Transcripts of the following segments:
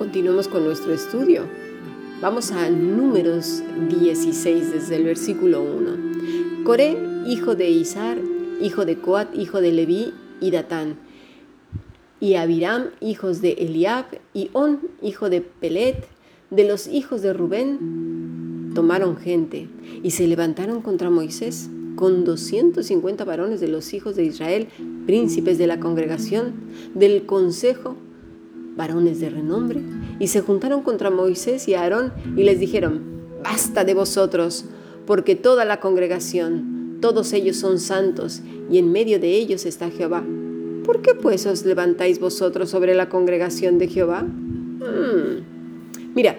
continuemos con nuestro estudio. Vamos a números 16 desde el versículo 1. Coré, hijo de Isar, hijo de Coat, hijo de Leví y Datán. Y Abiram, hijos de Eliab, y On, hijo de Pelet, de los hijos de Rubén, tomaron gente y se levantaron contra Moisés con 250 varones de los hijos de Israel, príncipes de la congregación, del consejo, varones de renombre, y se juntaron contra Moisés y Aarón y les dijeron, basta de vosotros, porque toda la congregación, todos ellos son santos, y en medio de ellos está Jehová. ¿Por qué pues os levantáis vosotros sobre la congregación de Jehová? Hmm. Mira,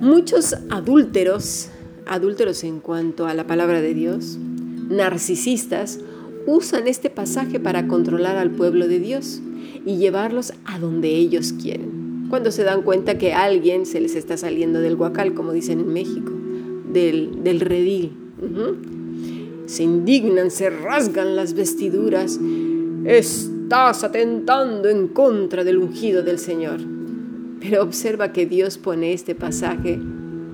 muchos adúlteros adúlteros en cuanto a la palabra de Dios, narcisistas, usan este pasaje para controlar al pueblo de Dios y llevarlos a donde ellos quieren. Cuando se dan cuenta que alguien se les está saliendo del guacal, como dicen en México, del, del redil. Se indignan, se rasgan las vestiduras. Estás atentando en contra del ungido del Señor. Pero observa que Dios pone este pasaje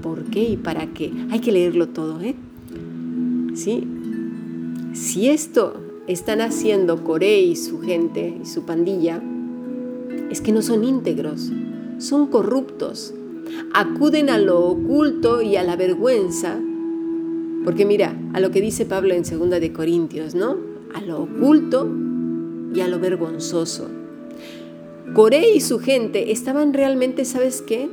por qué y para qué. Hay que leerlo todo, ¿eh? ¿Sí? Si esto están haciendo Coré y su gente y su pandilla, es que no son íntegros, son corruptos, acuden a lo oculto y a la vergüenza, porque mira, a lo que dice Pablo en 2 de Corintios, ¿no? A lo oculto y a lo vergonzoso. Coré y su gente estaban realmente, ¿sabes qué?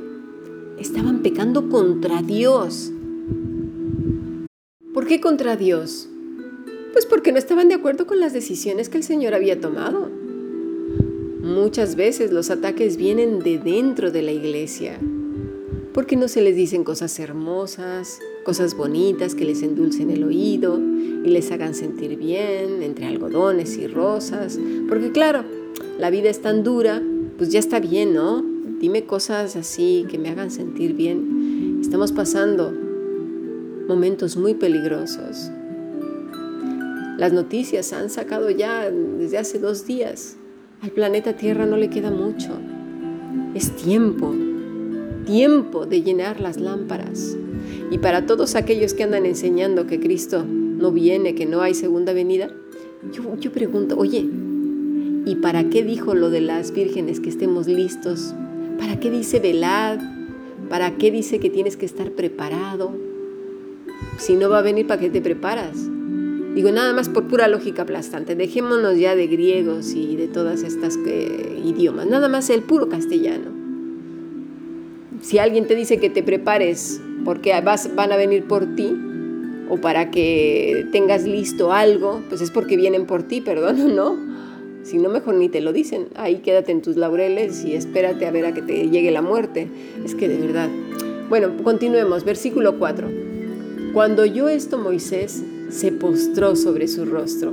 estaban pecando contra Dios. ¿Por qué contra Dios? Pues porque no estaban de acuerdo con las decisiones que el Señor había tomado. Muchas veces los ataques vienen de dentro de la iglesia, porque no se les dicen cosas hermosas, cosas bonitas que les endulcen el oído y les hagan sentir bien entre algodones y rosas, porque claro, la vida es tan dura, pues ya está bien, ¿no? dime cosas así que me hagan sentir bien. Estamos pasando momentos muy peligrosos. Las noticias han sacado ya desde hace dos días. Al planeta Tierra no le queda mucho. Es tiempo, tiempo de llenar las lámparas. Y para todos aquellos que andan enseñando que Cristo no viene, que no hay segunda venida, yo, yo pregunto, oye, ¿y para qué dijo lo de las vírgenes que estemos listos ¿Para qué dice velad? ¿Para qué dice que tienes que estar preparado? Si no va a venir, ¿para qué te preparas? Digo, nada más por pura lógica aplastante. Dejémonos ya de griegos y de todas estas eh, idiomas. Nada más el puro castellano. Si alguien te dice que te prepares porque vas, van a venir por ti o para que tengas listo algo, pues es porque vienen por ti, perdón, ¿no? Si no, mejor ni te lo dicen. Ahí quédate en tus laureles y espérate a ver a que te llegue la muerte. Es que de verdad. Bueno, continuemos. Versículo 4. Cuando oyó esto Moisés, se postró sobre su rostro.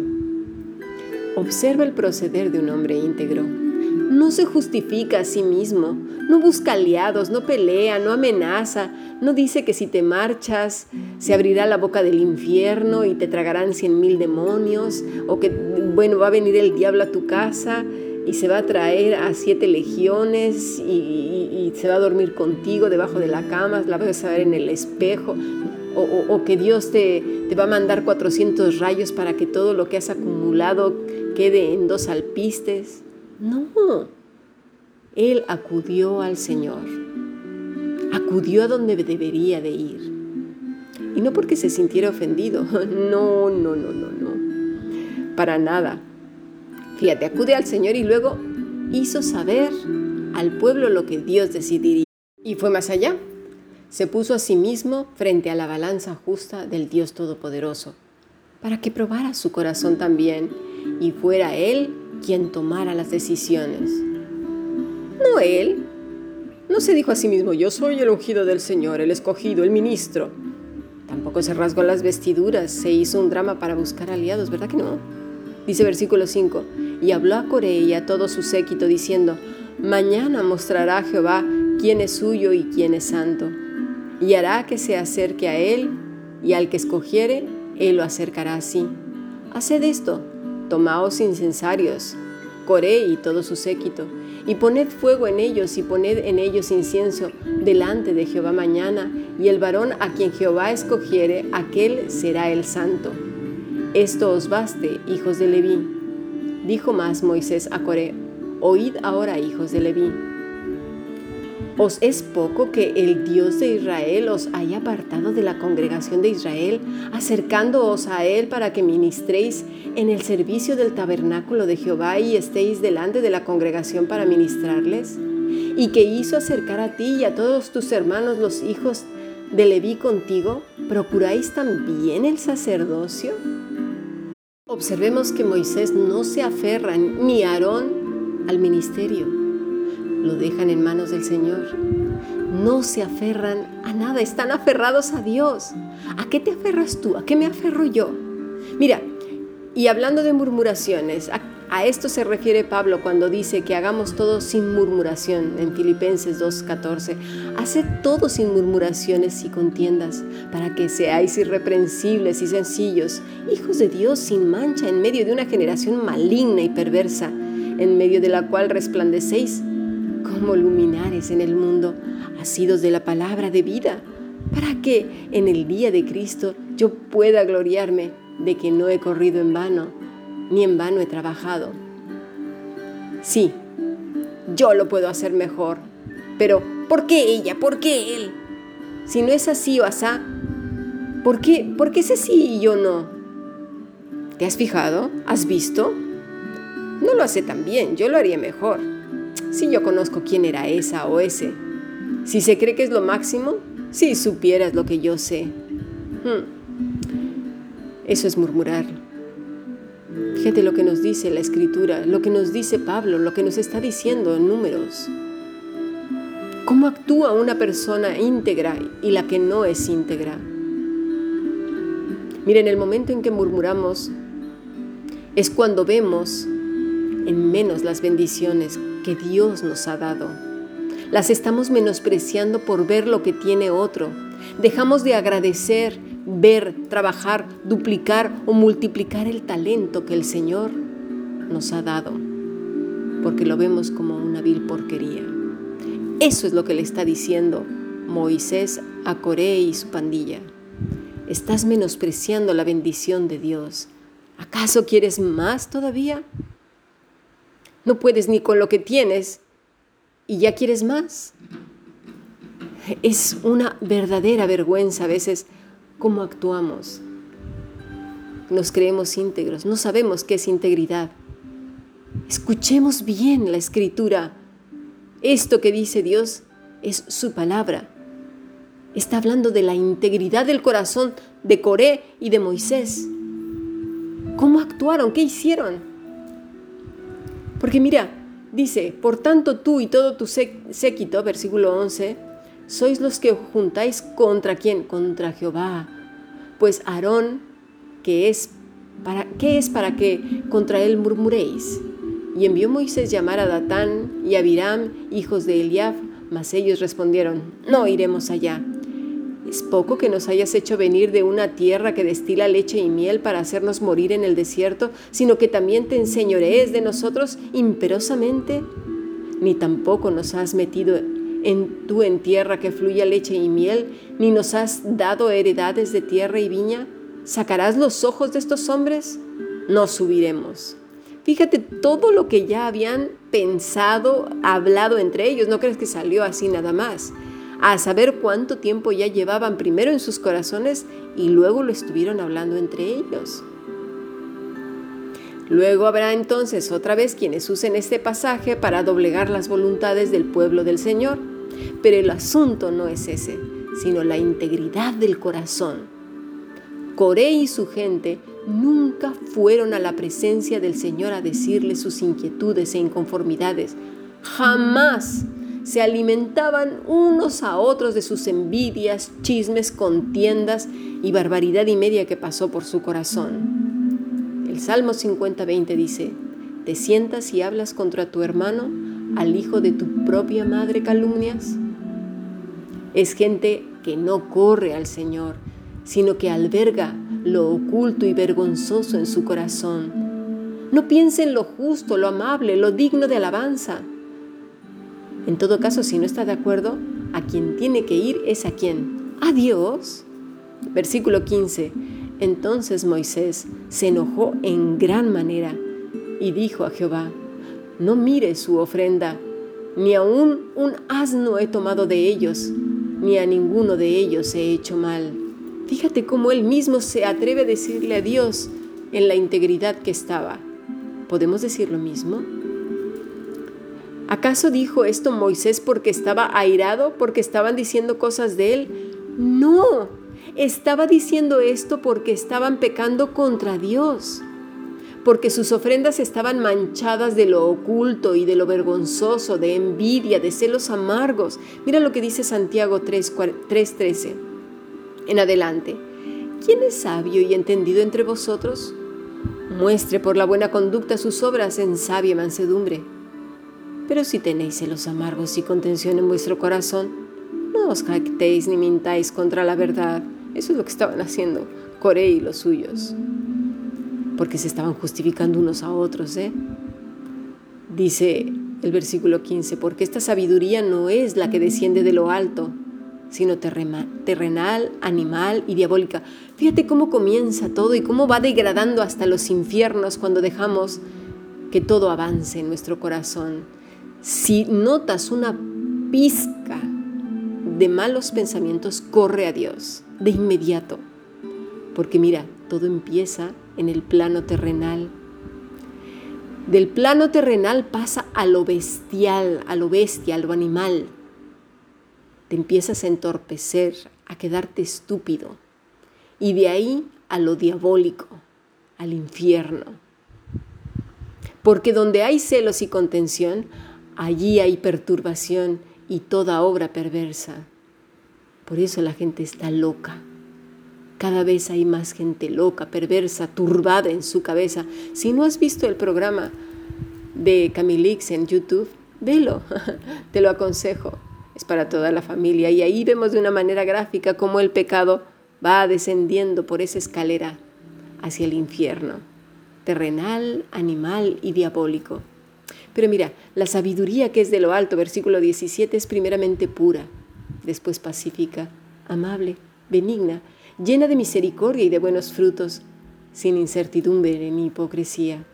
Observa el proceder de un hombre íntegro. No se justifica a sí mismo, no busca aliados, no pelea, no amenaza, no dice que si te marchas se abrirá la boca del infierno y te tragarán cien mil demonios, o que, bueno, va a venir el diablo a tu casa y se va a traer a siete legiones y, se va a dormir contigo debajo de la cama, la vas a ver en el espejo, o, que Dios te, te, va a mandar 400 rayos para que todo lo que has acumulado quede en dos alpistes. No, él acudió al Señor, acudió a donde debería de ir. Y no porque se sintiera ofendido, no, no, no, no, no, para nada. Fíjate, acude al Señor y luego hizo saber al pueblo lo que Dios decidiría. Y fue más allá. Se puso a sí mismo frente a la balanza justa del Dios Todopoderoso, para que probara su corazón también y fuera Él quien tomara las decisiones. No él. No se dijo a sí mismo, yo soy el ungido del Señor, el escogido, el ministro. Tampoco se rasgó las vestiduras, se hizo un drama para buscar aliados, ¿verdad que no? Dice versículo 5, y habló a Coré y a todo su séquito diciendo, mañana mostrará Jehová quién es suyo y quién es santo, y hará que se acerque a él, y al que escogiere, él lo acercará así. Haced esto, tomaos incensarios, Coré y todo su séquito, y poned fuego en ellos y poned en ellos incienso delante de Jehová mañana, y el varón a quien Jehová escogiere, aquel será el santo. Esto os baste, hijos de Leví. Dijo más Moisés a Coré, oíd ahora, hijos de Leví ¿Os es poco que el Dios de Israel os haya apartado de la congregación de Israel, acercándoos a Él para que ministréis en el servicio del tabernáculo de Jehová y estéis delante de la congregación para ministrarles? ¿Y que hizo acercar a ti y a todos tus hermanos los hijos de Leví contigo? ¿Procuráis también el sacerdocio? Observemos que Moisés no se aferra ni Aarón al ministerio lo dejan en manos del Señor. No se aferran a nada, están aferrados a Dios. ¿A qué te aferras tú? ¿A qué me aferro yo? Mira, y hablando de murmuraciones, a, esto se refiere Pablo cuando dice que hagamos todo sin murmuración en Filipenses 2.14. Haced todo sin murmuraciones y contiendas, para que seáis irreprensibles y sencillos, hijos de Dios sin mancha en medio de una generación maligna y perversa, en medio de la cual resplandecéis como luminares en el mundo, asidos de la palabra de vida, para que en el día de Cristo yo pueda gloriarme de que no he corrido en vano, ni en vano he trabajado. Sí, yo lo puedo hacer mejor, pero ¿por qué ella? ¿Por qué él? Si no es así o asá, ¿por qué, ¿por qué ese sí y yo no? ¿Te has fijado? ¿Has visto? No lo hace tan bien, yo lo haría mejor si yo conozco quién era esa o ese. Si se cree que es lo máximo, si supieras lo que yo sé. Hmm. Eso es murmurar. Fíjate lo que nos dice la escritura, lo que nos dice Pablo, lo que nos está diciendo en números. ¿Cómo actúa una persona íntegra y la que no es íntegra? Miren, el momento en que murmuramos es cuando vemos en menos las bendiciones que Dios nos ha dado. Las estamos menospreciando por ver lo que tiene otro. Dejamos de agradecer, ver, trabajar, duplicar o multiplicar el talento que el Señor nos ha dado, porque lo vemos como una vil porquería. Eso es lo que le está diciendo Moisés a Coré y su pandilla. Estás menospreciando la bendición de Dios. ¿Acaso quieres más todavía? No puedes ni con lo que tienes y ya quieres más. Es una verdadera vergüenza a veces cómo actuamos. Nos creemos íntegros, no sabemos qué es integridad. Escuchemos bien la escritura. Esto que dice Dios es su palabra. Está hablando de la integridad del corazón de Coré y de Moisés. ¿Cómo actuaron? ¿Qué hicieron? Porque mira, dice, por tanto tú y todo tu séquito, versículo 11, sois los que juntáis contra quién? Contra Jehová. Pues Aarón, que es para, ¿qué es para que contra él murmuréis? Y envió Moisés llamar a Datán y a Abiram, hijos de Eliab, mas ellos respondieron, no iremos allá. Es poco que nos hayas hecho venir de una tierra que destila leche y miel para hacernos morir en el desierto, sino que también te enseñorees de nosotros imperosamente. Ni tampoco nos has metido en tú en tierra que fluya leche y miel, ni nos has dado heredades de tierra y viña. ¿Sacarás los ojos de estos hombres? No subiremos. Fíjate todo lo que ya habían pensado, hablado entre ellos. No crees que salió así nada más a saber cuánto tiempo ya llevaban primero en sus corazones y luego lo estuvieron hablando entre ellos. Luego habrá entonces otra vez quienes usen este pasaje para doblegar las voluntades del pueblo del Señor, pero el asunto no es ese, sino la integridad del corazón. Coré y su gente nunca fueron a la presencia del Señor a decirle sus inquietudes e inconformidades. Jamás se alimentaban unos a otros de sus envidias, chismes, contiendas y barbaridad y media que pasó por su corazón. El Salmo 50-20 dice, ¿te sientas y hablas contra tu hermano, al hijo de tu propia madre calumnias? Es gente que no corre al Señor, sino que alberga lo oculto y vergonzoso en su corazón. No piense en lo justo, lo amable, lo digno de alabanza. En todo caso, si no está de acuerdo, a quien tiene que ir es a quién? A Dios. Versículo 15. Entonces Moisés se enojó en gran manera y dijo a Jehová, no mire su ofrenda, ni aun un asno he tomado de ellos, ni a ninguno de ellos he hecho mal. Fíjate cómo él mismo se atreve a decirle a Dios en la integridad que estaba. ¿Podemos decir lo mismo? ¿Acaso dijo esto Moisés porque estaba airado, porque estaban diciendo cosas de él? No, estaba diciendo esto porque estaban pecando contra Dios, porque sus ofrendas estaban manchadas de lo oculto y de lo vergonzoso, de envidia, de celos amargos. Mira lo que dice Santiago 3:13. En adelante, ¿quién es sabio y entendido entre vosotros? Muestre por la buena conducta sus obras en sabia mansedumbre. Pero si tenéis celos amargos y contención en vuestro corazón, no os jactéis ni mintáis contra la verdad eso es lo que estaban haciendo Coré y los suyos. Porque se estaban justificando unos a otros, ¿eh? Dice el versículo 15, porque esta sabiduría no es la que desciende de lo alto, sino terrenal, animal y diabólica. Fíjate cómo comienza todo y cómo va degradando hasta los infiernos cuando dejamos que todo avance en nuestro corazón. Si notas una pizca de malos pensamientos, corre a Dios de inmediato. Porque mira, todo empieza en el plano terrenal. Del plano terrenal pasa a lo bestial, a lo bestia, a lo animal. Te empiezas a entorpecer, a quedarte estúpido. Y de ahí a lo diabólico, al infierno. Porque donde hay celos y contención, allí hay perturbación y toda obra perversa. Por eso la gente está loca. Cada vez hay más gente loca, perversa, turbada en su cabeza. Si no has visto el programa de Camilix en YouTube, velo, te lo aconsejo. Es para toda la familia y ahí vemos de una manera gráfica cómo el pecado va descendiendo por esa escalera hacia el infierno, terrenal, animal y diabólico. Pero mira, la sabiduría que es de lo alto, versículo 17, es primeramente pura después pacífica, amable, benigna, llena de misericordia y de buenos frutos, sin incertidumbre ni hipocresía.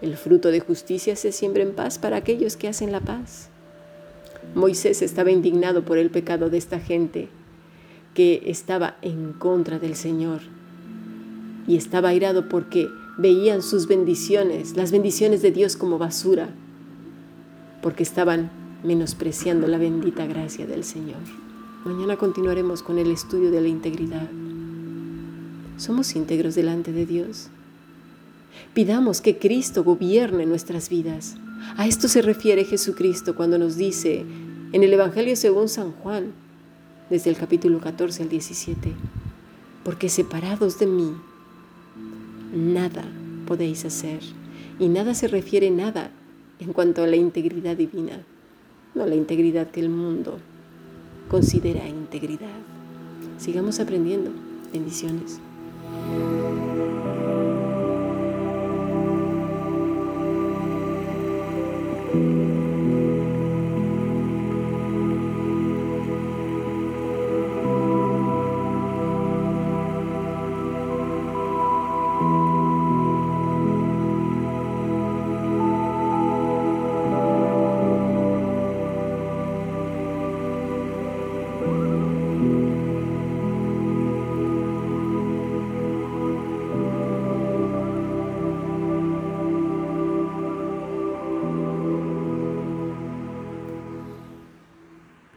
El fruto de justicia se siembra en paz para aquellos que hacen la paz. Moisés estaba indignado por el pecado de esta gente que estaba en contra del Señor y estaba airado porque veían sus bendiciones, las bendiciones de Dios como basura, porque estaban menospreciando la bendita gracia del Señor. Mañana continuaremos con el estudio de la integridad. ¿Somos íntegros delante de Dios? Pidamos que Cristo gobierne nuestras vidas. A esto se refiere Jesucristo cuando nos dice en el Evangelio según San Juan, desde el capítulo 14 al 17, porque separados de mí, nada podéis hacer. Y nada se refiere nada en cuanto a la integridad divina no la integridad que el mundo considera integridad. Sigamos aprendiendo. Bendiciones.